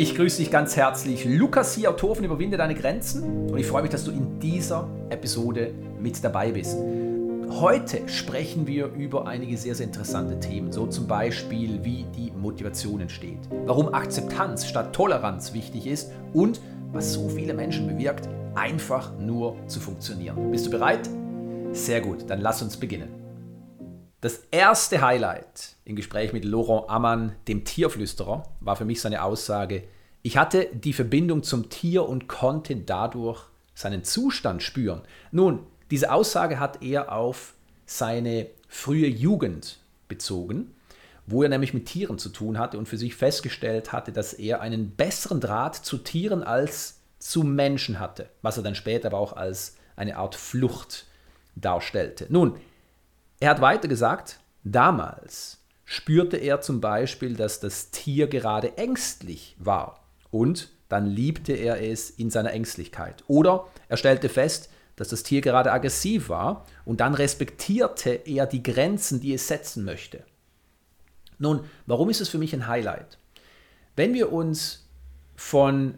Ich grüße dich ganz herzlich. Lukas hier, Autor von Überwinde deine Grenzen. Und ich freue mich, dass du in dieser Episode mit dabei bist. Heute sprechen wir über einige sehr, sehr interessante Themen. So zum Beispiel, wie die Motivation entsteht. Warum Akzeptanz statt Toleranz wichtig ist. Und was so viele Menschen bewirkt, einfach nur zu funktionieren. Bist du bereit? Sehr gut, dann lass uns beginnen. Das erste Highlight im Gespräch mit Laurent Ammann, dem Tierflüsterer, war für mich seine Aussage, ich hatte die Verbindung zum Tier und konnte dadurch seinen Zustand spüren. Nun, diese Aussage hat er auf seine frühe Jugend bezogen, wo er nämlich mit Tieren zu tun hatte und für sich festgestellt hatte, dass er einen besseren Draht zu Tieren als zu Menschen hatte, was er dann später aber auch als eine Art Flucht darstellte. Nun, er hat weiter gesagt, damals spürte er zum Beispiel, dass das Tier gerade ängstlich war und dann liebte er es in seiner Ängstlichkeit. Oder er stellte fest, dass das Tier gerade aggressiv war und dann respektierte er die Grenzen, die es setzen möchte. Nun, warum ist es für mich ein Highlight? Wenn wir uns von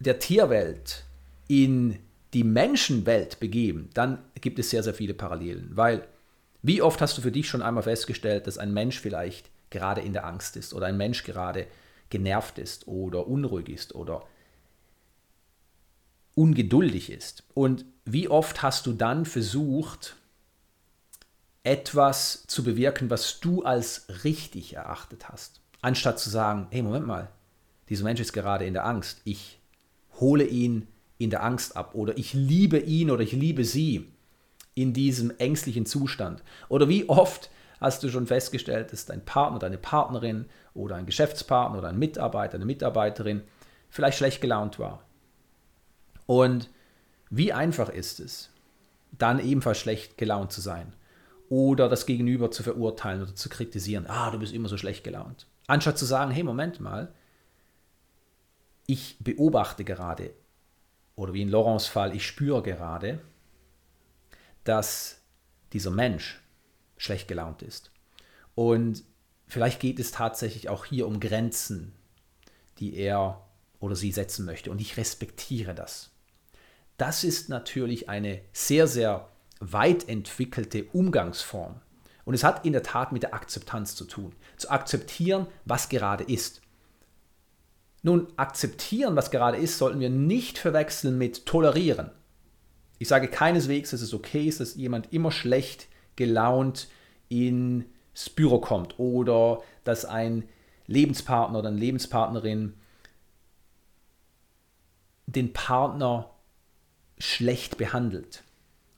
der Tierwelt in die Menschenwelt begeben, dann gibt es sehr, sehr viele Parallelen, weil wie oft hast du für dich schon einmal festgestellt, dass ein Mensch vielleicht gerade in der Angst ist oder ein Mensch gerade genervt ist oder unruhig ist oder ungeduldig ist? Und wie oft hast du dann versucht, etwas zu bewirken, was du als richtig erachtet hast, anstatt zu sagen, hey, Moment mal, dieser Mensch ist gerade in der Angst, ich hole ihn in der Angst ab oder ich liebe ihn oder ich liebe sie in diesem ängstlichen Zustand? Oder wie oft hast du schon festgestellt, dass dein Partner, deine Partnerin oder ein Geschäftspartner oder ein Mitarbeiter, eine Mitarbeiterin vielleicht schlecht gelaunt war? Und wie einfach ist es, dann ebenfalls schlecht gelaunt zu sein oder das Gegenüber zu verurteilen oder zu kritisieren. Ah, du bist immer so schlecht gelaunt. Anstatt zu sagen, hey, Moment mal, ich beobachte gerade, oder wie in Laurents Fall, ich spüre gerade, dass dieser Mensch schlecht gelaunt ist. Und vielleicht geht es tatsächlich auch hier um Grenzen, die er oder sie setzen möchte. Und ich respektiere das. Das ist natürlich eine sehr, sehr weit entwickelte Umgangsform. Und es hat in der Tat mit der Akzeptanz zu tun. Zu akzeptieren, was gerade ist. Nun, akzeptieren, was gerade ist, sollten wir nicht verwechseln mit tolerieren. Ich sage keineswegs, dass es okay ist, dass jemand immer schlecht gelaunt ins Büro kommt oder dass ein Lebenspartner oder eine Lebenspartnerin den Partner schlecht behandelt.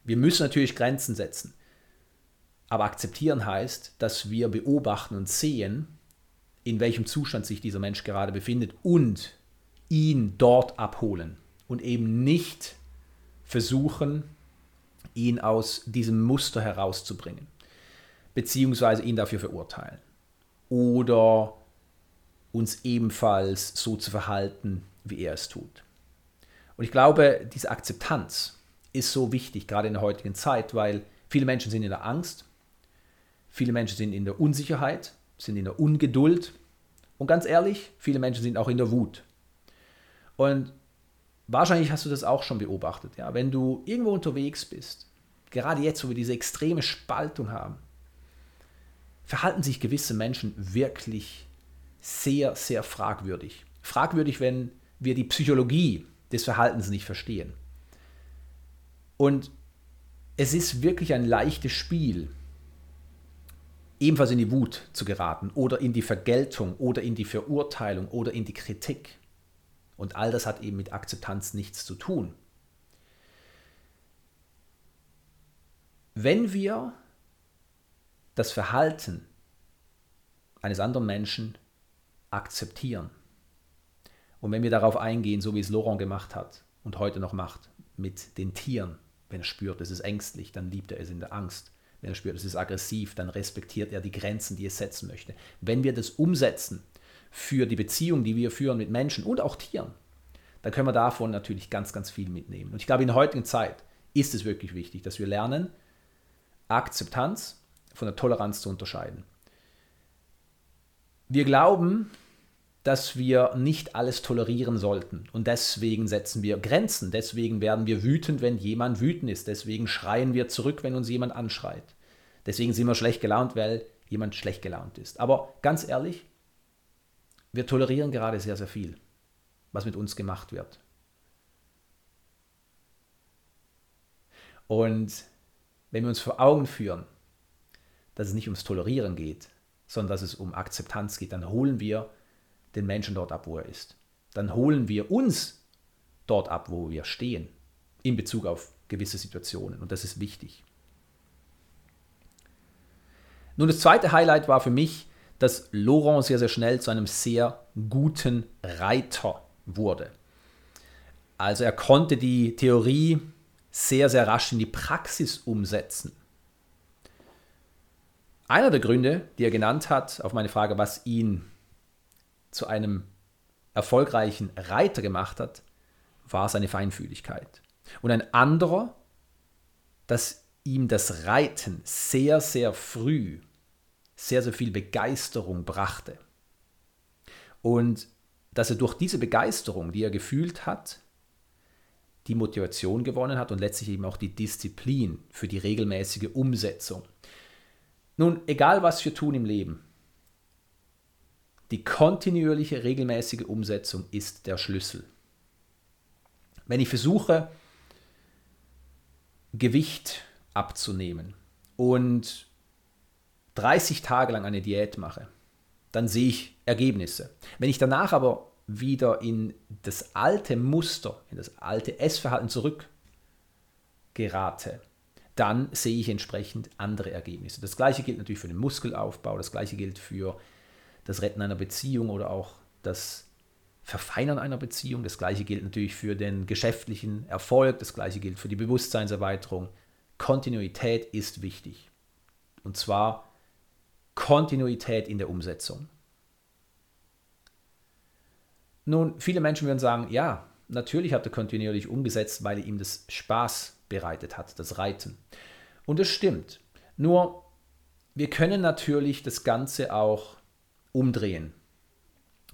Wir müssen natürlich Grenzen setzen. Aber akzeptieren heißt, dass wir beobachten und sehen, in welchem Zustand sich dieser Mensch gerade befindet und ihn dort abholen und eben nicht versuchen, ihn aus diesem Muster herauszubringen, beziehungsweise ihn dafür verurteilen oder uns ebenfalls so zu verhalten, wie er es tut. Und ich glaube, diese Akzeptanz ist so wichtig, gerade in der heutigen Zeit, weil viele Menschen sind in der Angst, viele Menschen sind in der Unsicherheit, sind in der Ungeduld und ganz ehrlich, viele Menschen sind auch in der Wut. Und Wahrscheinlich hast du das auch schon beobachtet. Ja? Wenn du irgendwo unterwegs bist, gerade jetzt, wo wir diese extreme Spaltung haben, verhalten sich gewisse Menschen wirklich sehr, sehr fragwürdig. Fragwürdig, wenn wir die Psychologie des Verhaltens nicht verstehen. Und es ist wirklich ein leichtes Spiel, ebenfalls in die Wut zu geraten oder in die Vergeltung oder in die Verurteilung oder in die Kritik. Und all das hat eben mit Akzeptanz nichts zu tun. Wenn wir das Verhalten eines anderen Menschen akzeptieren und wenn wir darauf eingehen, so wie es Laurent gemacht hat und heute noch macht, mit den Tieren, wenn er spürt, es ist ängstlich, dann liebt er es in der Angst. Wenn er spürt, es ist aggressiv, dann respektiert er die Grenzen, die es setzen möchte. Wenn wir das umsetzen für die Beziehung, die wir führen mit Menschen und auch Tieren, dann können wir davon natürlich ganz, ganz viel mitnehmen. Und ich glaube, in der heutigen Zeit ist es wirklich wichtig, dass wir lernen, Akzeptanz von der Toleranz zu unterscheiden. Wir glauben, dass wir nicht alles tolerieren sollten. Und deswegen setzen wir Grenzen. Deswegen werden wir wütend, wenn jemand wütend ist. Deswegen schreien wir zurück, wenn uns jemand anschreit. Deswegen sind wir schlecht gelaunt, weil jemand schlecht gelaunt ist. Aber ganz ehrlich, wir tolerieren gerade sehr, sehr viel, was mit uns gemacht wird. Und wenn wir uns vor Augen führen, dass es nicht ums Tolerieren geht, sondern dass es um Akzeptanz geht, dann holen wir den Menschen dort ab, wo er ist. Dann holen wir uns dort ab, wo wir stehen, in Bezug auf gewisse Situationen. Und das ist wichtig. Nun, das zweite Highlight war für mich, dass Laurent sehr, sehr schnell zu einem sehr guten Reiter wurde. Also er konnte die Theorie sehr, sehr rasch in die Praxis umsetzen. Einer der Gründe, die er genannt hat, auf meine Frage, was ihn zu einem erfolgreichen Reiter gemacht hat, war seine Feinfühligkeit. Und ein anderer, dass ihm das Reiten sehr, sehr früh sehr, sehr viel Begeisterung brachte. Und dass er durch diese Begeisterung, die er gefühlt hat, die Motivation gewonnen hat und letztlich eben auch die Disziplin für die regelmäßige Umsetzung. Nun, egal was wir tun im Leben, die kontinuierliche, regelmäßige Umsetzung ist der Schlüssel. Wenn ich versuche, Gewicht abzunehmen und 30 Tage lang eine Diät mache, dann sehe ich Ergebnisse. Wenn ich danach aber wieder in das alte Muster, in das alte Essverhalten zurückgerate, dann sehe ich entsprechend andere Ergebnisse. Das gleiche gilt natürlich für den Muskelaufbau, das gleiche gilt für das Retten einer Beziehung oder auch das Verfeinern einer Beziehung. Das gleiche gilt natürlich für den geschäftlichen Erfolg, das gleiche gilt für die Bewusstseinserweiterung. Kontinuität ist wichtig. Und zwar Kontinuität in der Umsetzung. Nun, viele Menschen würden sagen, ja, natürlich hat er kontinuierlich umgesetzt, weil ihm das Spaß bereitet hat, das Reiten. Und das stimmt. Nur, wir können natürlich das Ganze auch umdrehen.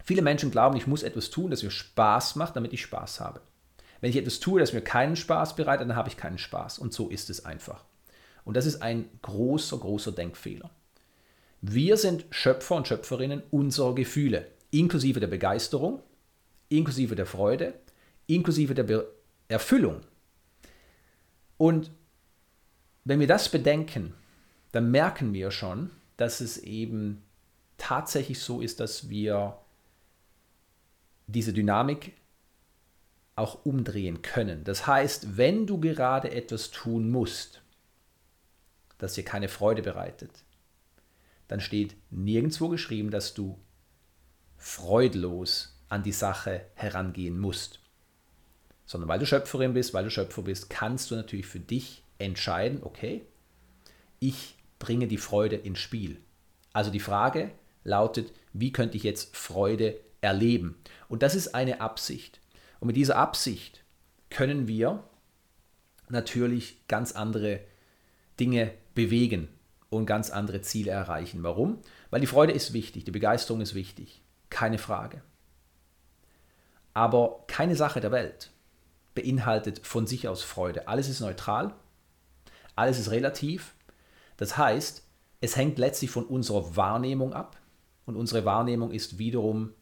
Viele Menschen glauben, ich muss etwas tun, das mir Spaß macht, damit ich Spaß habe. Wenn ich etwas tue, das mir keinen Spaß bereitet, dann habe ich keinen Spaß. Und so ist es einfach. Und das ist ein großer, großer Denkfehler. Wir sind Schöpfer und Schöpferinnen unserer Gefühle, inklusive der Begeisterung, inklusive der Freude, inklusive der Be Erfüllung. Und wenn wir das bedenken, dann merken wir schon, dass es eben tatsächlich so ist, dass wir diese Dynamik auch umdrehen können. Das heißt, wenn du gerade etwas tun musst, das dir keine Freude bereitet, dann steht nirgendwo geschrieben, dass du freudlos an die Sache herangehen musst. Sondern weil du Schöpferin bist, weil du Schöpfer bist, kannst du natürlich für dich entscheiden, okay, ich bringe die Freude ins Spiel. Also die Frage, lautet, wie könnte ich jetzt Freude erleben? Und das ist eine Absicht. Und mit dieser Absicht können wir natürlich ganz andere Dinge bewegen und ganz andere Ziele erreichen. Warum? Weil die Freude ist wichtig, die Begeisterung ist wichtig, keine Frage. Aber keine Sache der Welt beinhaltet von sich aus Freude. Alles ist neutral, alles ist relativ. Das heißt, es hängt letztlich von unserer Wahrnehmung ab, und unsere Wahrnehmung ist wiederum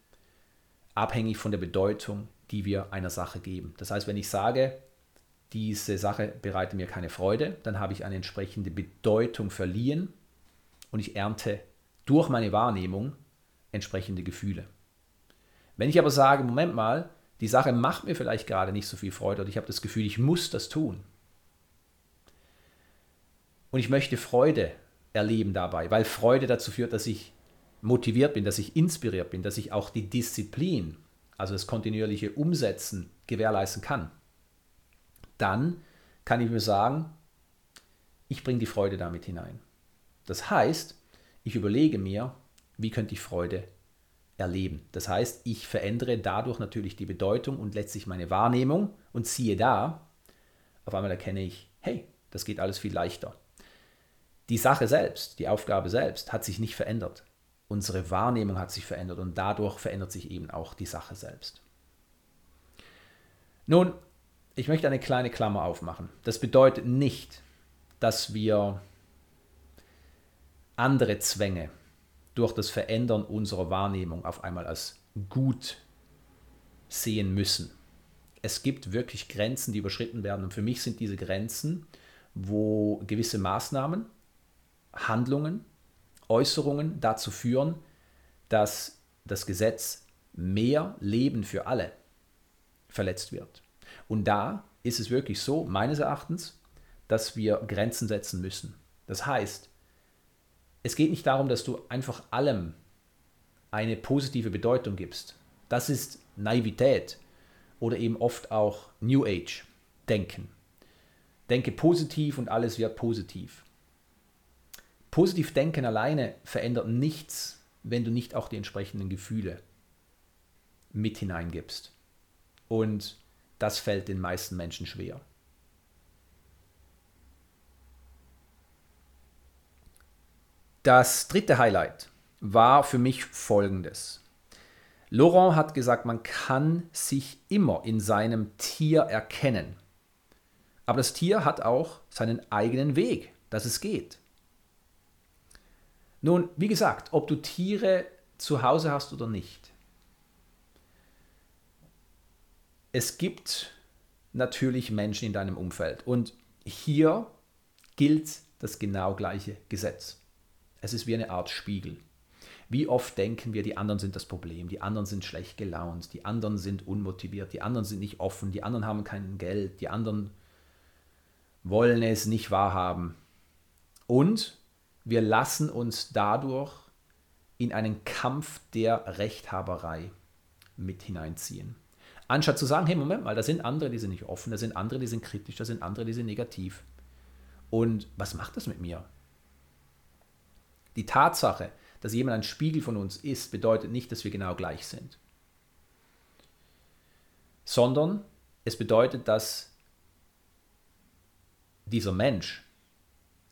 abhängig von der Bedeutung, die wir einer Sache geben. Das heißt, wenn ich sage, diese Sache bereitet mir keine Freude, dann habe ich eine entsprechende Bedeutung verliehen und ich ernte durch meine Wahrnehmung entsprechende Gefühle. Wenn ich aber sage, Moment mal, die Sache macht mir vielleicht gerade nicht so viel Freude oder ich habe das Gefühl, ich muss das tun. Und ich möchte Freude erleben dabei, weil Freude dazu führt, dass ich motiviert bin, dass ich inspiriert bin, dass ich auch die Disziplin, also das kontinuierliche Umsetzen gewährleisten kann, dann kann ich mir sagen, ich bringe die Freude damit hinein. Das heißt, ich überlege mir, wie könnte ich Freude erleben. Das heißt, ich verändere dadurch natürlich die Bedeutung und letztlich meine Wahrnehmung und siehe da, auf einmal erkenne ich, hey, das geht alles viel leichter. Die Sache selbst, die Aufgabe selbst hat sich nicht verändert. unsere Wahrnehmung hat sich verändert und dadurch verändert sich eben auch die Sache selbst. Nun, ich möchte eine kleine Klammer aufmachen. Das bedeutet nicht, dass wir andere Zwänge durch das Verändern unserer Wahrnehmung auf einmal als gut sehen müssen. Es gibt wirklich Grenzen, die überschritten werden. Und für mich sind diese Grenzen, wo gewisse Maßnahmen, Handlungen, Äußerungen dazu führen, dass das Gesetz mehr Leben für alle verletzt wird. Und da ist es wirklich so, meines Erachtens, dass wir Grenzen setzen müssen. Das heißt, es geht nicht darum, dass du einfach allem eine positive Bedeutung gibst. Das ist Naivität oder eben oft auch New Age Denken. Denke positiv und alles wird positiv. Positiv denken alleine verändert nichts, wenn du nicht auch die entsprechenden Gefühle mit hineingibst. Und das fällt den meisten Menschen schwer. Das dritte Highlight war für mich folgendes. Laurent hat gesagt, man kann sich immer in seinem Tier erkennen. Aber das Tier hat auch seinen eigenen Weg, dass es geht. Nun, wie gesagt, ob du Tiere zu Hause hast oder nicht. Es gibt natürlich Menschen in deinem Umfeld und hier gilt das genau gleiche Gesetz. Es ist wie eine Art Spiegel. Wie oft denken wir, die anderen sind das Problem, die anderen sind schlecht gelaunt, die anderen sind unmotiviert, die anderen sind nicht offen, die anderen haben kein Geld, die anderen wollen es nicht wahrhaben. Und wir lassen uns dadurch in einen Kampf der Rechthaberei mit hineinziehen. Anstatt zu sagen, hey, Moment mal, da sind andere, die sind nicht offen, da sind andere, die sind kritisch, da sind andere, die sind negativ. Und was macht das mit mir? Die Tatsache, dass jemand ein Spiegel von uns ist, bedeutet nicht, dass wir genau gleich sind, sondern es bedeutet, dass dieser Mensch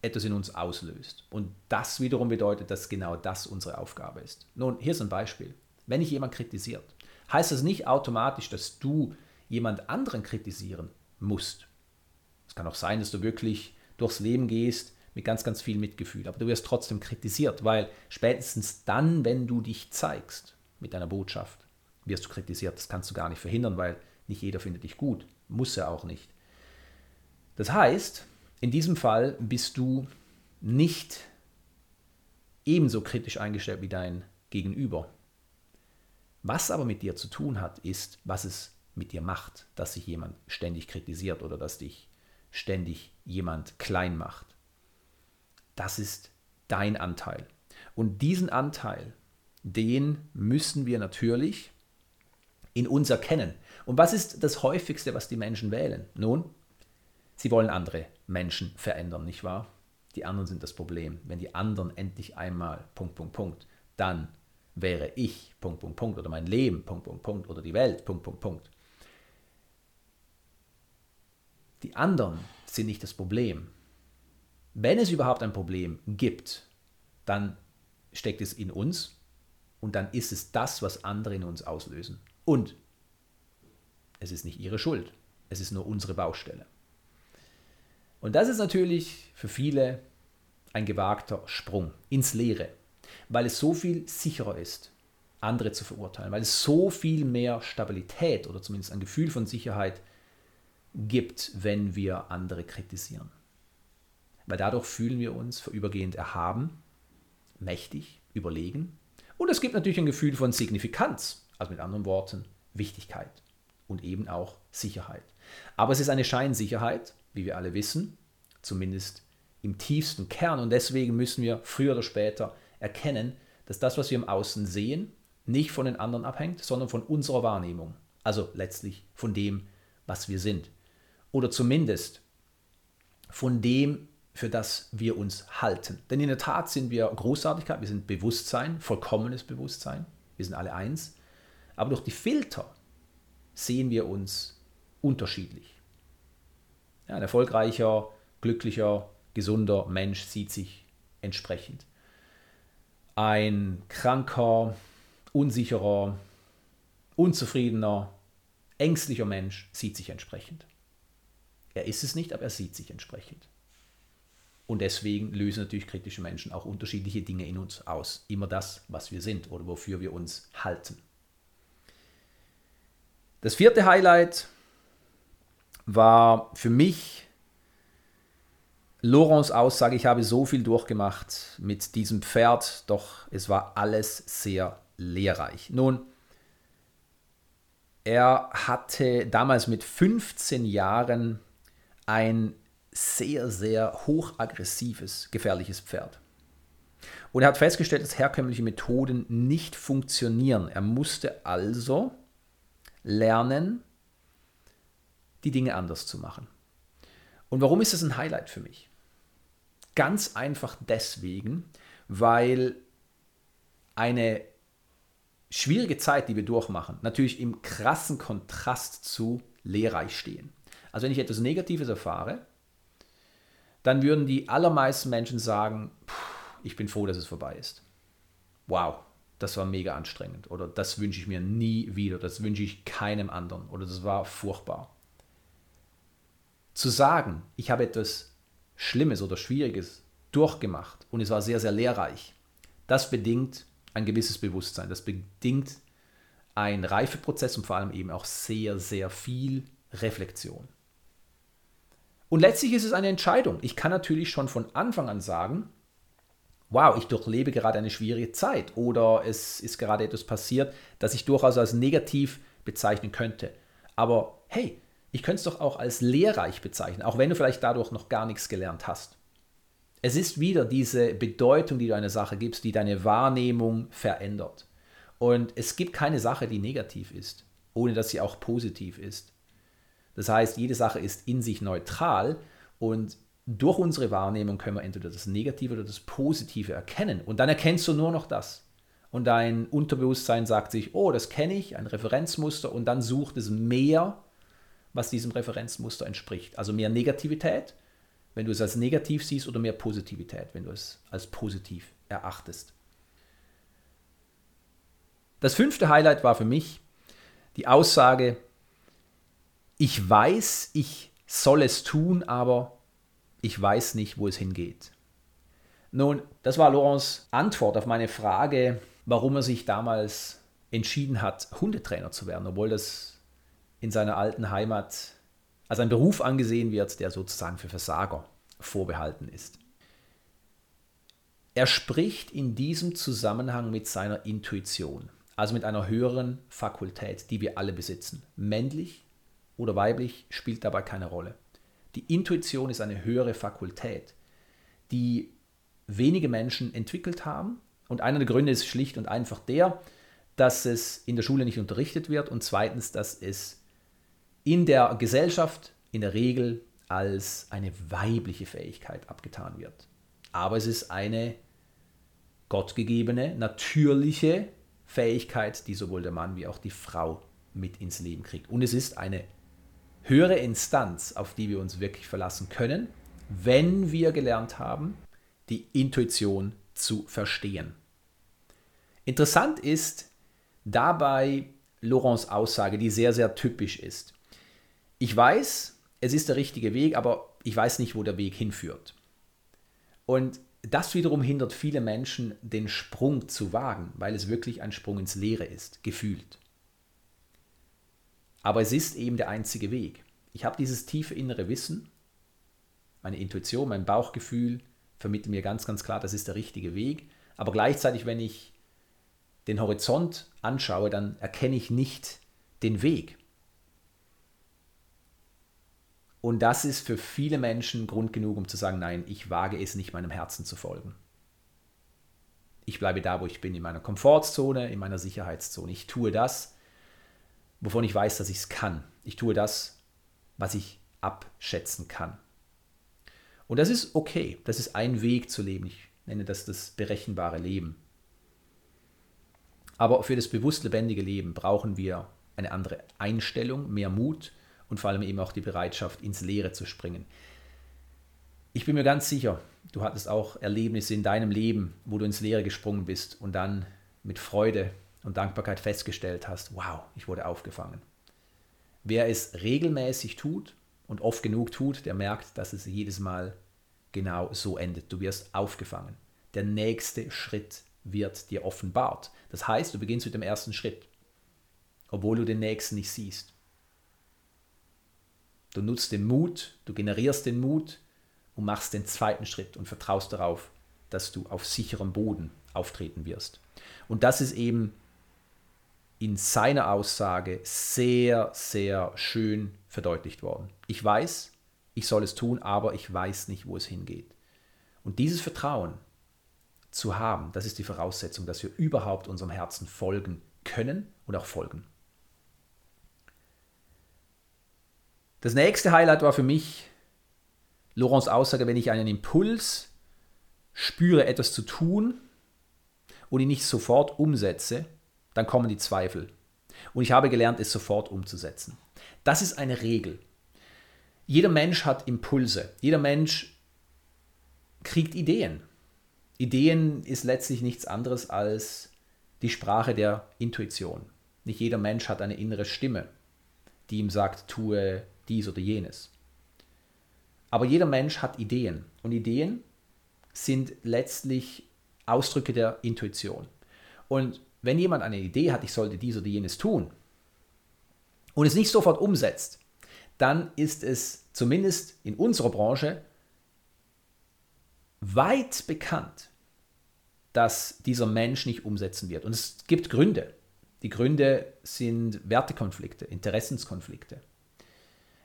etwas in uns auslöst. Und das wiederum bedeutet, dass genau das unsere Aufgabe ist. Nun, hier ist ein Beispiel. Wenn ich jemand kritisiert, heißt das nicht automatisch, dass du jemand anderen kritisieren musst. Es kann auch sein, dass du wirklich durchs Leben gehst mit ganz, ganz viel Mitgefühl. Aber du wirst trotzdem kritisiert, weil spätestens dann, wenn du dich zeigst mit deiner Botschaft, wirst du kritisiert. Das kannst du gar nicht verhindern, weil nicht jeder findet dich gut. Muss er auch nicht. Das heißt, in diesem Fall bist du nicht ebenso kritisch eingestellt wie dein Gegenüber. Was aber mit dir zu tun hat, ist, was es mit dir macht, dass sich jemand ständig kritisiert oder dass dich ständig jemand klein macht. Das ist dein Anteil. Und diesen Anteil, den müssen wir natürlich in uns erkennen. Und was ist das häufigste, was die Menschen wählen? Nun, sie wollen andere Menschen verändern, nicht wahr? Die anderen sind das Problem. Wenn die anderen endlich einmal Punkt, Punkt, Punkt, dann wäre ich Punkt, Punkt, Punkt oder mein Leben Punkt, Punkt, Punkt oder die Welt Punkt, Punkt, Punkt. Die anderen sind nicht das Problem. Wenn es überhaupt ein Problem gibt, dann steckt es in uns und dann ist es das, was andere in uns auslösen. Und es ist nicht ihre Schuld, es ist nur unsere Baustelle. Und das ist natürlich für viele ein gewagter Sprung ins Leere, weil es so viel sicherer ist, andere zu verurteilen, weil es so viel mehr Stabilität oder zumindest ein Gefühl von Sicherheit gibt, wenn wir andere kritisieren weil dadurch fühlen wir uns vorübergehend erhaben, mächtig, überlegen. Und es gibt natürlich ein Gefühl von Signifikanz, also mit anderen Worten Wichtigkeit und eben auch Sicherheit. Aber es ist eine Scheinsicherheit, wie wir alle wissen, zumindest im tiefsten Kern. Und deswegen müssen wir früher oder später erkennen, dass das, was wir im Außen sehen, nicht von den anderen abhängt, sondern von unserer Wahrnehmung. Also letztlich von dem, was wir sind. Oder zumindest von dem, für das wir uns halten. Denn in der Tat sind wir Großartigkeit, wir sind Bewusstsein, vollkommenes Bewusstsein, wir sind alle eins. Aber durch die Filter sehen wir uns unterschiedlich. Ja, ein erfolgreicher, glücklicher, gesunder Mensch sieht sich entsprechend. Ein kranker, unsicherer, unzufriedener, ängstlicher Mensch sieht sich entsprechend. Er ist es nicht, aber er sieht sich entsprechend. Und deswegen lösen natürlich kritische Menschen auch unterschiedliche Dinge in uns aus. Immer das, was wir sind oder wofür wir uns halten. Das vierte Highlight war für mich Laurents Aussage, ich habe so viel durchgemacht mit diesem Pferd, doch es war alles sehr lehrreich. Nun, er hatte damals mit 15 Jahren ein sehr, sehr hochaggressives, gefährliches Pferd. Und er hat festgestellt, dass herkömmliche Methoden nicht funktionieren. Er musste also lernen, die Dinge anders zu machen. Und warum ist das ein Highlight für mich? Ganz einfach deswegen, weil eine schwierige Zeit, die wir durchmachen, natürlich im krassen Kontrast zu lehrreich stehen. Also wenn ich etwas Negatives erfahre, dann würden die allermeisten Menschen sagen, ich bin froh, dass es vorbei ist. Wow, das war mega anstrengend oder das wünsche ich mir nie wieder, das wünsche ich keinem anderen oder das war furchtbar. Zu sagen, ich habe etwas Schlimmes oder Schwieriges durchgemacht und es war sehr, sehr lehrreich, das bedingt ein gewisses Bewusstsein, das bedingt ein Reifeprozess und vor allem eben auch sehr, sehr viel Reflexion. Und letztlich ist es eine Entscheidung. Ich kann natürlich schon von Anfang an sagen, wow, ich durchlebe gerade eine schwierige Zeit oder es ist gerade etwas passiert, das ich durchaus als negativ bezeichnen könnte. Aber hey, ich könnte es doch auch als lehrreich bezeichnen, auch wenn du vielleicht dadurch noch gar nichts gelernt hast. Es ist wieder diese Bedeutung, die du einer Sache gibst, die deine Wahrnehmung verändert. Und es gibt keine Sache, die negativ ist, ohne dass sie auch positiv ist. Das heißt, jede Sache ist in sich neutral und durch unsere Wahrnehmung können wir entweder das Negative oder das Positive erkennen. Und dann erkennst du nur noch das. Und dein Unterbewusstsein sagt sich, oh, das kenne ich, ein Referenzmuster, und dann sucht es mehr, was diesem Referenzmuster entspricht. Also mehr Negativität, wenn du es als negativ siehst, oder mehr Positivität, wenn du es als positiv erachtest. Das fünfte Highlight war für mich die Aussage, ich weiß, ich soll es tun, aber ich weiß nicht, wo es hingeht. Nun, das war Laurents Antwort auf meine Frage, warum er sich damals entschieden hat, Hundetrainer zu werden, obwohl das in seiner alten Heimat als ein Beruf angesehen wird, der sozusagen für Versager vorbehalten ist. Er spricht in diesem Zusammenhang mit seiner Intuition, also mit einer höheren Fakultät, die wir alle besitzen, männlich oder weiblich spielt dabei keine Rolle. Die Intuition ist eine höhere Fakultät, die wenige Menschen entwickelt haben. Und einer der Gründe ist schlicht und einfach der, dass es in der Schule nicht unterrichtet wird und zweitens, dass es in der Gesellschaft in der Regel als eine weibliche Fähigkeit abgetan wird. Aber es ist eine gottgegebene, natürliche Fähigkeit, die sowohl der Mann wie auch die Frau mit ins Leben kriegt. Und es ist eine höhere Instanz, auf die wir uns wirklich verlassen können, wenn wir gelernt haben, die Intuition zu verstehen. Interessant ist dabei Laurents Aussage, die sehr, sehr typisch ist. Ich weiß, es ist der richtige Weg, aber ich weiß nicht, wo der Weg hinführt. Und das wiederum hindert viele Menschen, den Sprung zu wagen, weil es wirklich ein Sprung ins Leere ist, gefühlt. Aber es ist eben der einzige Weg. Ich habe dieses tiefe innere Wissen, meine Intuition, mein Bauchgefühl vermittelt mir ganz, ganz klar, das ist der richtige Weg. Aber gleichzeitig, wenn ich den Horizont anschaue, dann erkenne ich nicht den Weg. Und das ist für viele Menschen Grund genug, um zu sagen, nein, ich wage es nicht, meinem Herzen zu folgen. Ich bleibe da, wo ich bin, in meiner Komfortzone, in meiner Sicherheitszone. Ich tue das, wovon ich weiß, dass ich es kann. Ich tue das, was ich abschätzen kann. Und das ist okay. Das ist ein Weg zu leben. Ich nenne das das berechenbare Leben. Aber für das bewusst lebendige Leben brauchen wir eine andere Einstellung, mehr Mut und vor allem eben auch die Bereitschaft, ins Leere zu springen. Ich bin mir ganz sicher, du hattest auch Erlebnisse in deinem Leben, wo du ins Leere gesprungen bist und dann mit Freude und Dankbarkeit festgestellt hast, wow, ich wurde aufgefangen. Wer es regelmäßig tut und oft genug tut, der merkt, dass es jedes Mal genau so endet. Du wirst aufgefangen. Der nächste Schritt wird dir offenbart. Das heißt, du beginnst mit dem ersten Schritt, obwohl du den nächsten nicht siehst. Du nutzt den Mut, du generierst den Mut und machst den zweiten Schritt und vertraust darauf, dass du auf sicherem Boden auftreten wirst. Und das ist eben in seiner Aussage sehr, sehr schön verdeutlicht worden. Ich weiß, ich soll es tun, aber ich weiß nicht, wo es hingeht. Und dieses Vertrauen zu haben, das ist die Voraussetzung, dass wir überhaupt unserem Herzen folgen können und auch folgen. Das nächste Highlight war für mich Laurents Aussage, wenn ich einen Impuls spüre, etwas zu tun und ihn nicht sofort umsetze, dann kommen die Zweifel. Und ich habe gelernt, es sofort umzusetzen. Das ist eine Regel. Jeder Mensch hat Impulse. Jeder Mensch kriegt Ideen. Ideen ist letztlich nichts anderes als die Sprache der Intuition. Nicht jeder Mensch hat eine innere Stimme, die ihm sagt, tue dies oder jenes. Aber jeder Mensch hat Ideen. Und Ideen sind letztlich Ausdrücke der Intuition. Und wenn jemand eine Idee hat, ich sollte dies oder jenes tun, und es nicht sofort umsetzt, dann ist es zumindest in unserer Branche weit bekannt, dass dieser Mensch nicht umsetzen wird. Und es gibt Gründe. Die Gründe sind Wertekonflikte, Interessenskonflikte.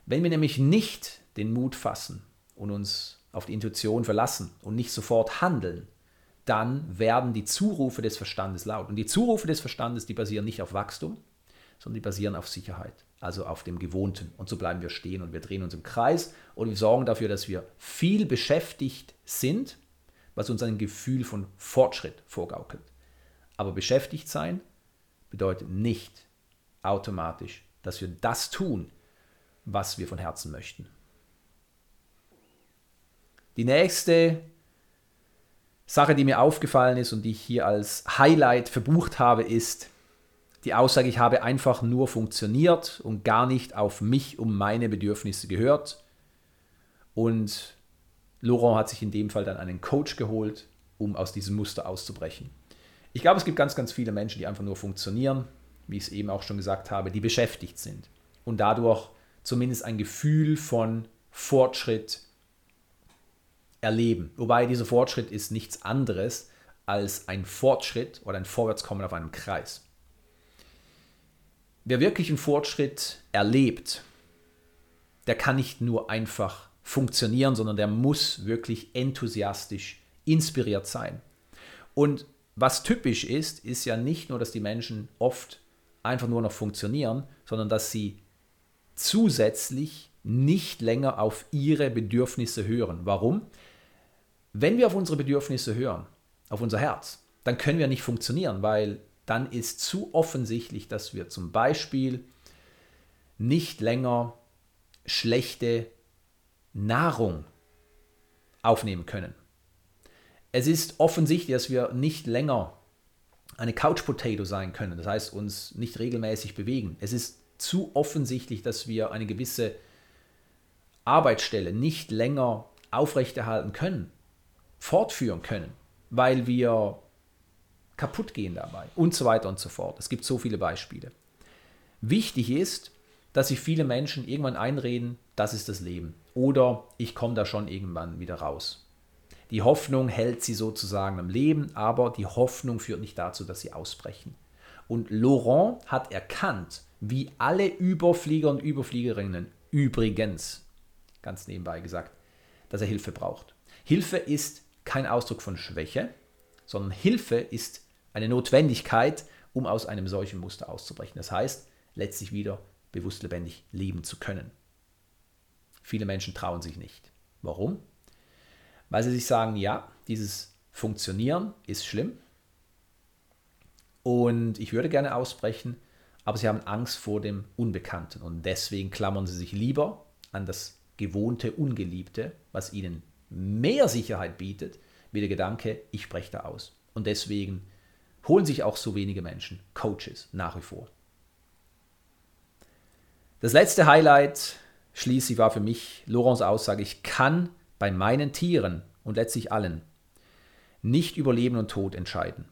Wenn wir nämlich nicht den Mut fassen und uns auf die Intuition verlassen und nicht sofort handeln, dann werden die Zurufe des Verstandes laut. Und die Zurufe des Verstandes, die basieren nicht auf Wachstum, sondern die basieren auf Sicherheit, also auf dem Gewohnten. Und so bleiben wir stehen und wir drehen uns im Kreis und wir sorgen dafür, dass wir viel beschäftigt sind, was uns ein Gefühl von Fortschritt vorgaukelt. Aber beschäftigt sein bedeutet nicht automatisch, dass wir das tun, was wir von Herzen möchten. Die nächste Sache, die mir aufgefallen ist und die ich hier als Highlight verbucht habe, ist die Aussage, ich habe einfach nur funktioniert und gar nicht auf mich um meine Bedürfnisse gehört. Und Laurent hat sich in dem Fall dann einen Coach geholt, um aus diesem Muster auszubrechen. Ich glaube, es gibt ganz, ganz viele Menschen, die einfach nur funktionieren, wie ich es eben auch schon gesagt habe, die beschäftigt sind und dadurch zumindest ein Gefühl von Fortschritt erleben. Wobei dieser Fortschritt ist nichts anderes als ein Fortschritt oder ein Vorwärtskommen auf einem Kreis. Wer wirklich einen Fortschritt erlebt, der kann nicht nur einfach funktionieren, sondern der muss wirklich enthusiastisch inspiriert sein. Und was typisch ist, ist ja nicht nur, dass die Menschen oft einfach nur noch funktionieren, sondern dass sie zusätzlich nicht länger auf ihre Bedürfnisse hören. Warum? Wenn wir auf unsere Bedürfnisse hören, auf unser Herz, dann können wir nicht funktionieren, weil dann ist zu offensichtlich, dass wir zum Beispiel nicht länger schlechte Nahrung aufnehmen können. Es ist offensichtlich, dass wir nicht länger eine Couch Potato sein können, das heißt uns nicht regelmäßig bewegen. Es ist zu offensichtlich, dass wir eine gewisse Arbeitsstelle nicht länger aufrechterhalten können, fortführen können, weil wir kaputt gehen dabei und so weiter und so fort. Es gibt so viele Beispiele. Wichtig ist, dass sich viele Menschen irgendwann einreden, das ist das Leben oder ich komme da schon irgendwann wieder raus. Die Hoffnung hält sie sozusagen am Leben, aber die Hoffnung führt nicht dazu, dass sie ausbrechen. Und Laurent hat erkannt, wie alle Überflieger und Überfliegerinnen übrigens, ganz nebenbei gesagt, dass er Hilfe braucht. Hilfe ist kein Ausdruck von Schwäche, sondern Hilfe ist eine Notwendigkeit, um aus einem solchen Muster auszubrechen. Das heißt, letztlich wieder bewusst lebendig leben zu können. Viele Menschen trauen sich nicht. Warum? Weil sie sich sagen, ja, dieses Funktionieren ist schlimm und ich würde gerne ausbrechen, aber sie haben Angst vor dem Unbekannten und deswegen klammern sie sich lieber an das gewohnte Ungeliebte, was ihnen mehr Sicherheit bietet, wie der Gedanke, ich spreche da aus. Und deswegen holen sich auch so wenige Menschen Coaches nach wie vor. Das letzte Highlight schließlich war für mich Laurents Aussage, ich kann bei meinen Tieren und letztlich allen nicht über Leben und Tod entscheiden.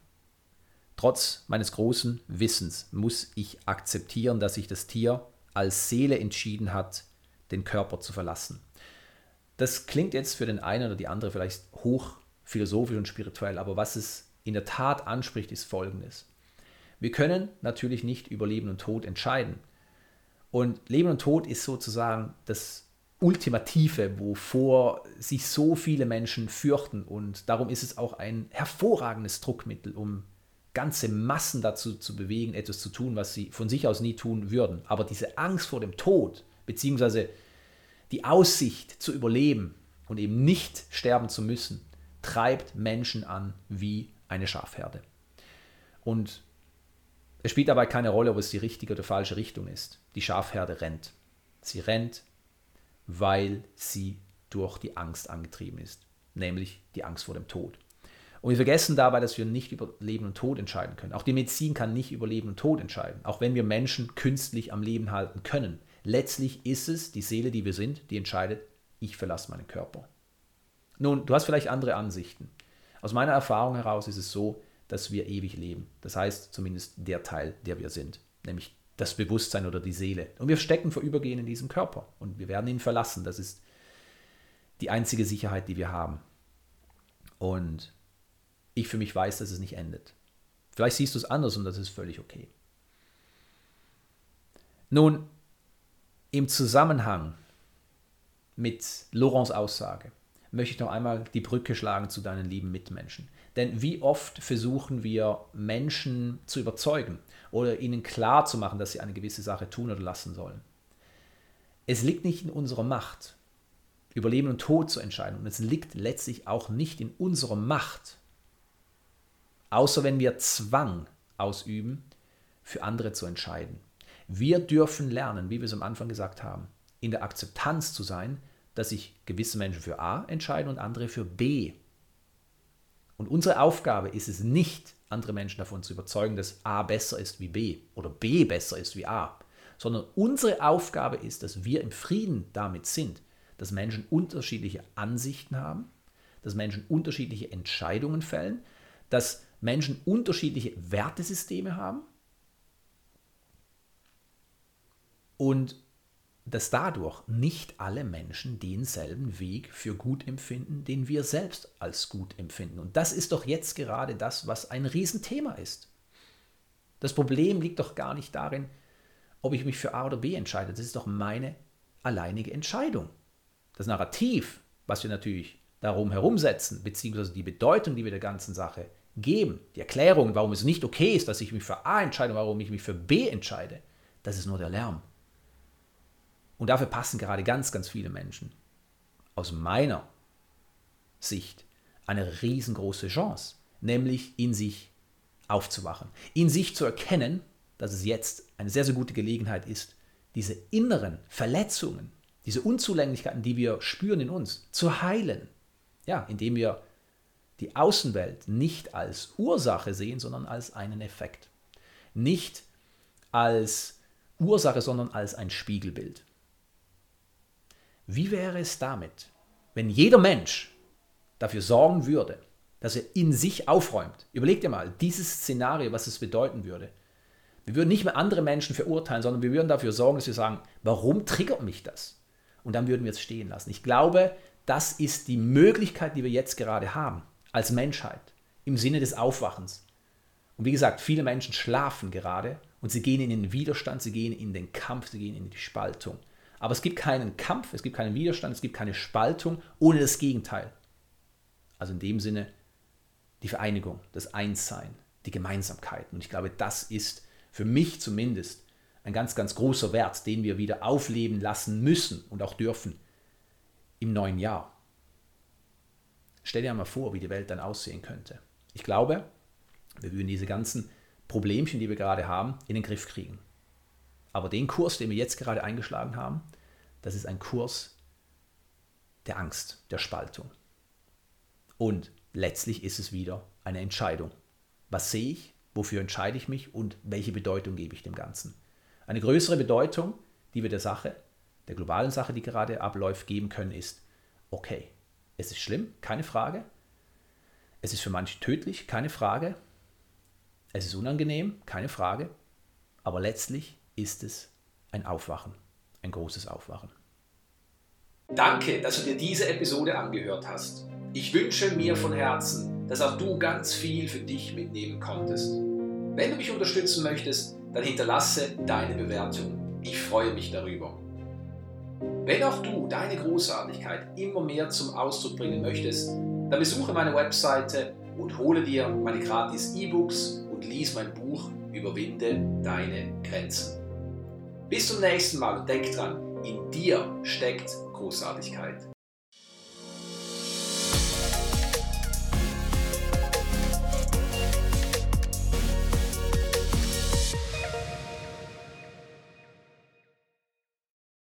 Trotz meines großen Wissens muss ich akzeptieren, dass sich das Tier als Seele entschieden hat, den Körper zu verlassen. Das klingt jetzt für den einen oder die andere vielleicht hoch philosophisch und spirituell, aber was es in der Tat anspricht, ist Folgendes. Wir können natürlich nicht über Leben und Tod entscheiden. Und Leben und Tod ist sozusagen das Ultimative, wovor sich so viele Menschen fürchten. Und darum ist es auch ein hervorragendes Druckmittel, um ganze Massen dazu zu bewegen, etwas zu tun, was sie von sich aus nie tun würden. Aber diese Angst vor dem Tod, beziehungsweise die Aussicht zu überleben und eben nicht sterben zu müssen, treibt Menschen an wie eine Schafherde. Und es spielt dabei keine Rolle, ob es die richtige oder falsche Richtung ist. Die Schafherde rennt. Sie rennt, weil sie durch die Angst angetrieben ist, nämlich die Angst vor dem Tod. Und wir vergessen dabei, dass wir nicht über Leben und Tod entscheiden können. Auch die Medizin kann nicht über Leben und Tod entscheiden, auch wenn wir Menschen künstlich am Leben halten können. Letztlich ist es die Seele, die wir sind, die entscheidet, ich verlasse meinen Körper. Nun, du hast vielleicht andere Ansichten. Aus meiner Erfahrung heraus ist es so, dass wir ewig leben. Das heißt zumindest der Teil, der wir sind, nämlich das Bewusstsein oder die Seele. Und wir stecken vorübergehend in diesem Körper und wir werden ihn verlassen. Das ist die einzige Sicherheit, die wir haben. Und ich für mich weiß, dass es nicht endet. Vielleicht siehst du es anders und das ist völlig okay. Nun, im Zusammenhang mit Laurents Aussage möchte ich noch einmal die Brücke schlagen zu deinen lieben Mitmenschen. Denn wie oft versuchen wir Menschen zu überzeugen oder ihnen klar zu machen, dass sie eine gewisse Sache tun oder lassen sollen. Es liegt nicht in unserer Macht, über Leben und Tod zu entscheiden. Und es liegt letztlich auch nicht in unserer Macht, außer wenn wir Zwang ausüben, für andere zu entscheiden. Wir dürfen lernen, wie wir es am Anfang gesagt haben, in der Akzeptanz zu sein, dass sich gewisse Menschen für A entscheiden und andere für B. Und unsere Aufgabe ist es nicht, andere Menschen davon zu überzeugen, dass A besser ist wie B oder B besser ist wie A, sondern unsere Aufgabe ist, dass wir im Frieden damit sind, dass Menschen unterschiedliche Ansichten haben, dass Menschen unterschiedliche Entscheidungen fällen, dass Menschen unterschiedliche Wertesysteme haben und dass dadurch nicht alle Menschen denselben Weg für gut empfinden, den wir selbst als gut empfinden. Und das ist doch jetzt gerade das, was ein Riesenthema ist. Das Problem liegt doch gar nicht darin, ob ich mich für A oder B entscheide. Das ist doch meine alleinige Entscheidung. Das Narrativ, was wir natürlich darum herumsetzen, beziehungsweise die Bedeutung, die wir der ganzen Sache geben, die Erklärung, warum es nicht okay ist, dass ich mich für A entscheide, warum ich mich für B entscheide, das ist nur der Lärm. Und dafür passen gerade ganz, ganz viele Menschen aus meiner Sicht eine riesengroße Chance, nämlich in sich aufzuwachen, in sich zu erkennen, dass es jetzt eine sehr, sehr gute Gelegenheit ist, diese inneren Verletzungen, diese Unzulänglichkeiten, die wir spüren in uns, zu heilen. Ja, indem wir die Außenwelt nicht als Ursache sehen, sondern als einen Effekt. Nicht als Ursache, sondern als ein Spiegelbild. Wie wäre es damit, wenn jeder Mensch dafür sorgen würde, dass er in sich aufräumt? Überleg dir mal, dieses Szenario, was es bedeuten würde. Wir würden nicht mehr andere Menschen verurteilen, sondern wir würden dafür sorgen, dass wir sagen, warum triggert mich das? Und dann würden wir es stehen lassen. Ich glaube, das ist die Möglichkeit, die wir jetzt gerade haben, als Menschheit, im Sinne des Aufwachens. Und wie gesagt, viele Menschen schlafen gerade und sie gehen in den Widerstand, sie gehen in den Kampf, sie gehen in die Spaltung. Aber es gibt keinen Kampf, es gibt keinen Widerstand, es gibt keine Spaltung ohne das Gegenteil. Also in dem Sinne die Vereinigung, das Einssein, die Gemeinsamkeit. Und ich glaube, das ist für mich zumindest ein ganz, ganz großer Wert, den wir wieder aufleben lassen müssen und auch dürfen im neuen Jahr. Stell dir mal vor, wie die Welt dann aussehen könnte. Ich glaube, wir würden diese ganzen Problemchen, die wir gerade haben, in den Griff kriegen. Aber den Kurs, den wir jetzt gerade eingeschlagen haben, das ist ein Kurs der Angst, der Spaltung. Und letztlich ist es wieder eine Entscheidung. Was sehe ich? Wofür entscheide ich mich? Und welche Bedeutung gebe ich dem Ganzen? Eine größere Bedeutung, die wir der Sache, der globalen Sache, die gerade abläuft, geben können, ist, okay, es ist schlimm, keine Frage. Es ist für manche tödlich, keine Frage. Es ist unangenehm, keine Frage. Aber letztlich ist es ein Aufwachen, ein großes Aufwachen. Danke, dass du dir diese Episode angehört hast. Ich wünsche mir von Herzen, dass auch du ganz viel für dich mitnehmen konntest. Wenn du mich unterstützen möchtest, dann hinterlasse deine Bewertung. Ich freue mich darüber. Wenn auch du deine Großartigkeit immer mehr zum Ausdruck bringen möchtest, dann besuche meine Webseite und hole dir meine gratis E-Books und lies mein Buch Überwinde deine Grenzen. Bis zum nächsten Mal und denk dran, in dir steckt Großartigkeit.